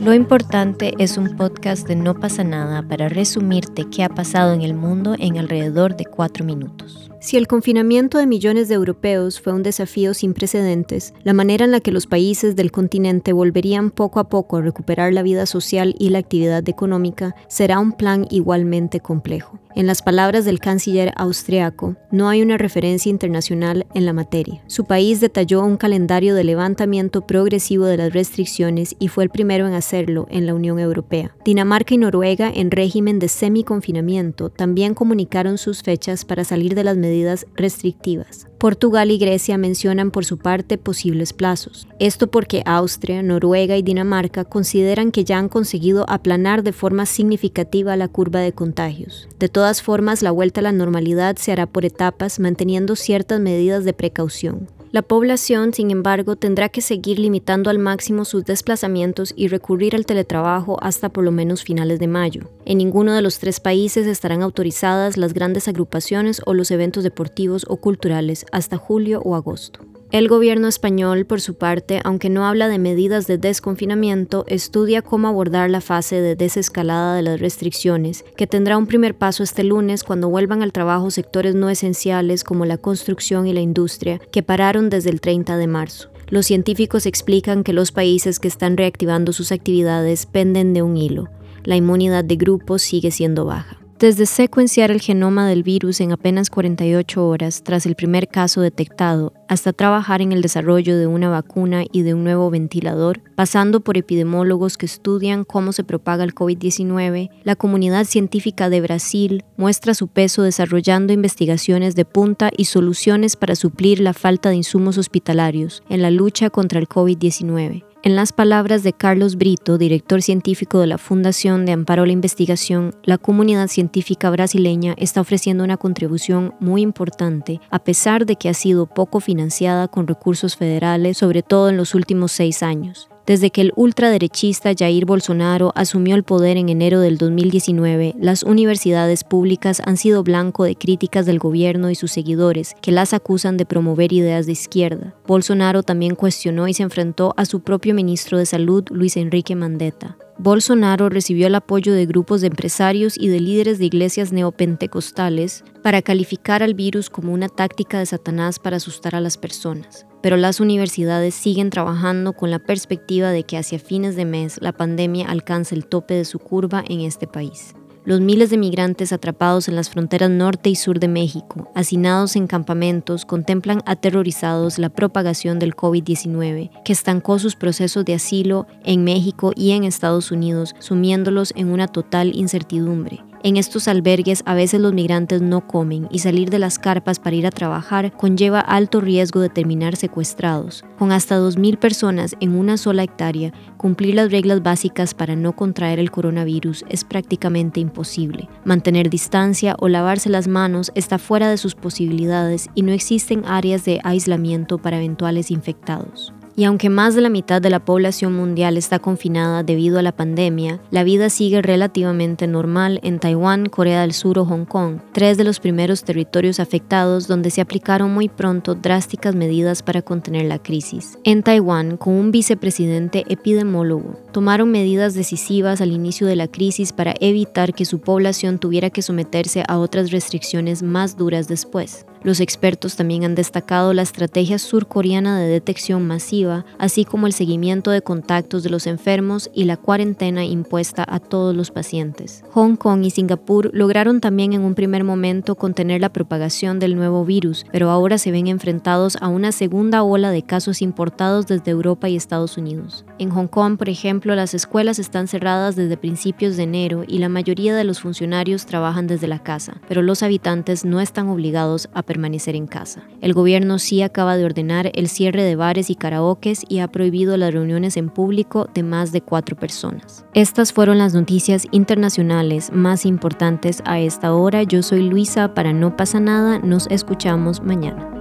Lo importante es un podcast de No pasa nada para resumirte qué ha pasado en el mundo en alrededor de cuatro minutos. Si el confinamiento de millones de europeos fue un desafío sin precedentes, la manera en la que los países del continente volverían poco a poco a recuperar la vida social y la actividad económica será un plan igualmente complejo. En las palabras del canciller austriaco, no hay una referencia internacional en la materia. Su país detalló un calendario de levantamiento progresivo de las restricciones y fue el primero en hacerlo en la Unión Europea. Dinamarca y Noruega, en régimen de semi-confinamiento, también comunicaron sus fechas para salir de las medidas restrictivas. Portugal y Grecia mencionan por su parte posibles plazos. Esto porque Austria, Noruega y Dinamarca consideran que ya han conseguido aplanar de forma significativa la curva de contagios. De todas formas, la vuelta a la normalidad se hará por etapas, manteniendo ciertas medidas de precaución. La población, sin embargo, tendrá que seguir limitando al máximo sus desplazamientos y recurrir al teletrabajo hasta por lo menos finales de mayo. En ninguno de los tres países estarán autorizadas las grandes agrupaciones o los eventos deportivos o culturales hasta julio o agosto. El gobierno español, por su parte, aunque no habla de medidas de desconfinamiento, estudia cómo abordar la fase de desescalada de las restricciones, que tendrá un primer paso este lunes cuando vuelvan al trabajo sectores no esenciales como la construcción y la industria, que pararon desde el 30 de marzo. Los científicos explican que los países que están reactivando sus actividades penden de un hilo. La inmunidad de grupos sigue siendo baja. Desde secuenciar el genoma del virus en apenas 48 horas tras el primer caso detectado, hasta trabajar en el desarrollo de una vacuna y de un nuevo ventilador, pasando por epidemiólogos que estudian cómo se propaga el COVID-19, la comunidad científica de Brasil muestra su peso desarrollando investigaciones de punta y soluciones para suplir la falta de insumos hospitalarios en la lucha contra el COVID-19 en las palabras de Carlos Brito, director científico de la Fundación de Amparo a la Investigación, la comunidad científica brasileña está ofreciendo una contribución muy importante, a pesar de que ha sido poco financiada con recursos federales, sobre todo en los últimos seis años. Desde que el ultraderechista Jair Bolsonaro asumió el poder en enero del 2019, las universidades públicas han sido blanco de críticas del gobierno y sus seguidores, que las acusan de promover ideas de izquierda. Bolsonaro también cuestionó y se enfrentó a su propio ministro de Salud, Luis Enrique Mandetta. Bolsonaro recibió el apoyo de grupos de empresarios y de líderes de iglesias neopentecostales para calificar al virus como una táctica de Satanás para asustar a las personas pero las universidades siguen trabajando con la perspectiva de que hacia fines de mes la pandemia alcance el tope de su curva en este país. Los miles de migrantes atrapados en las fronteras norte y sur de México, hacinados en campamentos, contemplan aterrorizados la propagación del COVID-19, que estancó sus procesos de asilo en México y en Estados Unidos, sumiéndolos en una total incertidumbre en estos albergues a veces los migrantes no comen y salir de las carpas para ir a trabajar conlleva alto riesgo de terminar secuestrados. Con hasta 2.000 personas en una sola hectárea, cumplir las reglas básicas para no contraer el coronavirus es prácticamente imposible. Mantener distancia o lavarse las manos está fuera de sus posibilidades y no existen áreas de aislamiento para eventuales infectados. Y aunque más de la mitad de la población mundial está confinada debido a la pandemia, la vida sigue relativamente normal en Taiwán, Corea del Sur o Hong Kong, tres de los primeros territorios afectados donde se aplicaron muy pronto drásticas medidas para contener la crisis. En Taiwán, con un vicepresidente epidemólogo, tomaron medidas decisivas al inicio de la crisis para evitar que su población tuviera que someterse a otras restricciones más duras después. Los expertos también han destacado la estrategia surcoreana de detección masiva, así como el seguimiento de contactos de los enfermos y la cuarentena impuesta a todos los pacientes. Hong Kong y Singapur lograron también en un primer momento contener la propagación del nuevo virus, pero ahora se ven enfrentados a una segunda ola de casos importados desde Europa y Estados Unidos. En Hong Kong, por ejemplo, las escuelas están cerradas desde principios de enero y la mayoría de los funcionarios trabajan desde la casa, pero los habitantes no están obligados a permanecer en casa. El gobierno sí acaba de ordenar el cierre de bares y karaokes y ha prohibido las reuniones en público de más de cuatro personas. Estas fueron las noticias internacionales más importantes a esta hora. Yo soy Luisa, para No pasa nada, nos escuchamos mañana.